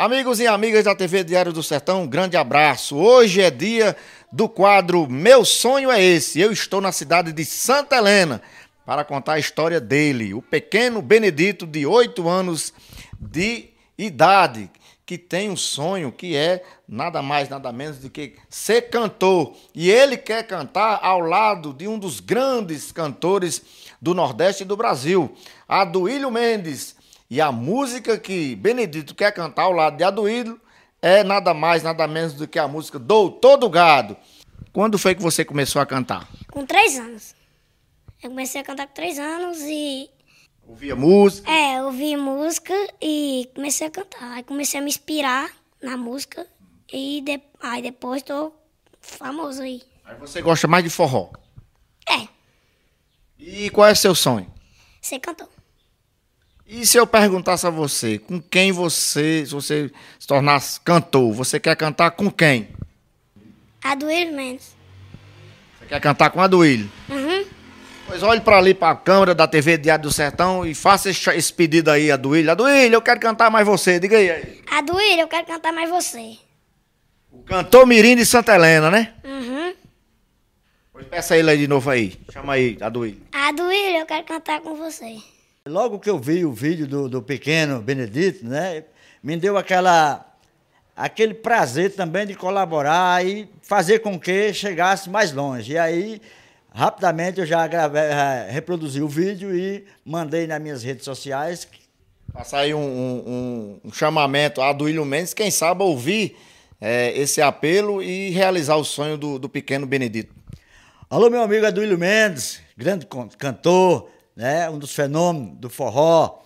Amigos e amigas da TV Diário do Sertão, um grande abraço. Hoje é dia do quadro Meu Sonho é Esse. Eu estou na cidade de Santa Helena para contar a história dele, o pequeno Benedito, de 8 anos de idade, que tem um sonho que é nada mais, nada menos do que ser cantor. E ele quer cantar ao lado de um dos grandes cantores do Nordeste do Brasil, Aduílio Mendes. E a música que Benedito quer cantar ao lado de Aduílio é nada mais, nada menos do que a música Doutor do Gado. Quando foi que você começou a cantar? Com três anos. Eu comecei a cantar com três anos e. Ouvia música? É, ouvi música e comecei a cantar. Aí comecei a me inspirar na música e de... aí depois tô famoso aí. Aí você gosta mais de forró? É. E qual é seu sonho? Ser cantor. E se eu perguntasse a você, com quem você, se você se tornasse cantor, você quer cantar com quem? Aduílio Mendes. Você quer cantar com a Duílio? Uhum. Pois olhe para ali para a câmera da TV Diário do Sertão e faça esse, esse pedido aí, Aduílio. Aduílio, eu quero cantar mais você, diga aí. aí. Aduílio, eu quero cantar mais você. O cantor Mirim de Santa Helena, né? Uhum. Pois peça ele aí de novo aí. Chama aí, Aduílio. Aduílio, eu quero cantar com você. Logo que eu vi o vídeo do, do pequeno Benedito, né, me deu aquela, aquele prazer também de colaborar e fazer com que chegasse mais longe. E aí, rapidamente, eu já gravei, reproduzi o vídeo e mandei nas minhas redes sociais. Passar aí um, um, um chamamento a Aduílio Mendes, quem sabe ouvir é, esse apelo e realizar o sonho do, do pequeno Benedito. Alô, meu amigo Aduílio Mendes, grande cantor, né? um dos fenômenos do forró,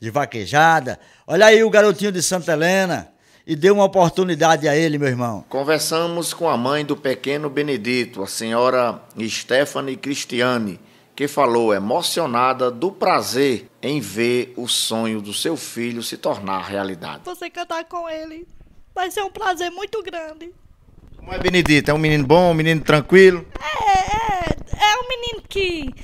de vaquejada. Olha aí o garotinho de Santa Helena e deu uma oportunidade a ele, meu irmão. Conversamos com a mãe do pequeno Benedito, a senhora Stephanie Cristiane, que falou emocionada do prazer em ver o sonho do seu filho se tornar realidade. Você cantar com ele vai ser um prazer muito grande. Como é Benedito? É um menino bom, um menino tranquilo? É, é, é um menino que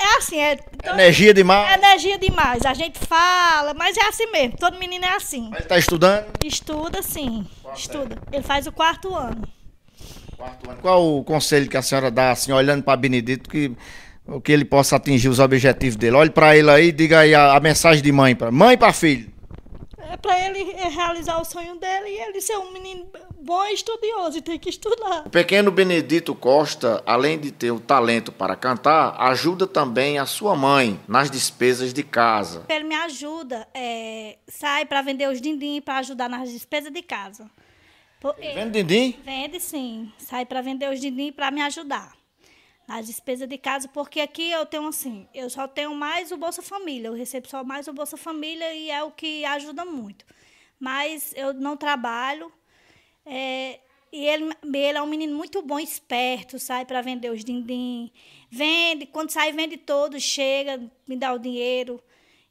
é assim, é. Energia demais. Energia demais. A gente fala, mas é assim mesmo. Todo menino é assim. Mas tá estudando? Estuda, sim. Qual Estuda. É? Ele faz o quarto ano. Quarto ano. Qual o conselho que a senhora dá, assim, olhando para Benedito, que, que ele possa atingir os objetivos dele? Olhe para ele aí e diga aí a, a mensagem de mãe para mãe para filho é para ele realizar o sonho dele e ele ser um menino bom e estudioso e tem que estudar. O pequeno Benedito Costa, além de ter o talento para cantar, ajuda também a sua mãe nas despesas de casa. Ele me ajuda, é, sai para vender os dindim para ajudar nas despesas de casa. Ele vende dindim? Vende sim, sai para vender os dindim para me ajudar as despesas de casa, porque aqui eu tenho assim, eu só tenho mais o Bolsa Família, eu recebo só mais o Bolsa Família e é o que ajuda muito. Mas eu não trabalho, é, e ele, ele é um menino muito bom, esperto, sai para vender os dindim, vende, quando sai vende todos, chega, me dá o dinheiro.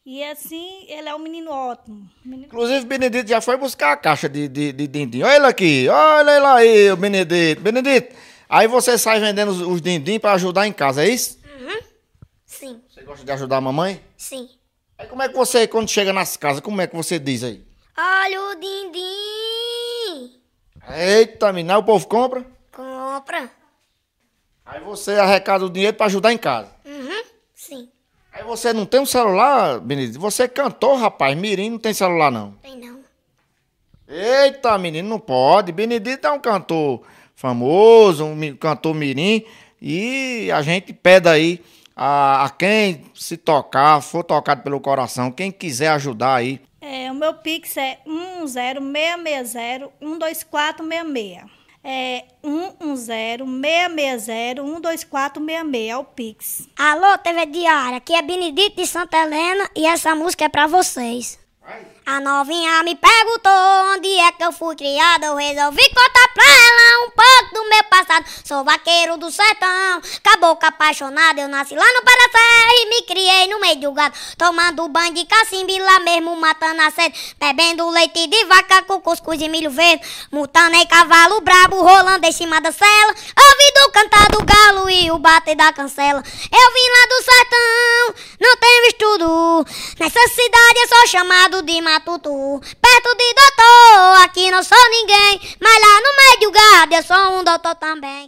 E assim, ele é um menino ótimo. Menino... Inclusive, Benedito já foi buscar a caixa de, de, de dindim. Olha ele aqui, olha ele aí, o Benedito. Benedito, Aí você sai vendendo os, os dindim para ajudar em casa, é isso? Uhum. Sim. Você gosta de ajudar a mamãe? Sim. Aí como é que você, quando chega nas casas, como é que você diz aí? Olha o dindim. Eita, menina, o povo compra? Compra. Aí você arrecada o dinheiro para ajudar em casa? Uhum. Sim. Aí você não tem um celular, Benedito? Você cantou, rapaz. Mirim não tem celular, não. Tem não. Eita, menino, não pode. Benedito é um cantor famoso, um cantor mirim, e a gente pede aí a, a quem se tocar, for tocado pelo coração, quem quiser ajudar aí. É, o meu Pix é 10660-12466. É 110-660-12466 é o Pix. Alô, TV Diária, aqui é Benedito de Santa Helena e essa música é pra vocês. A novinha me perguntou onde é que eu fui criada. Eu resolvi contar pra ela um pouco do meu passado. Sou vaqueiro do sertão, caboclo apaixonado. Eu nasci lá no Paracé e me criei no meio do gado. Tomando banho de cacimbi lá mesmo, matando a sede. Bebendo leite de vaca com cuscuz e milho verde. Mutando em cavalo brabo, rolando em cima da cela. Ouvindo cantar do galo e o bater da cancela. Eu vim lá do sertão, não tenho estudo. Nessa cidade eu sou chamado de matutu. Perto de doutor, aqui não sou ninguém. Mas lá no meio do gado eu sou um doutor também.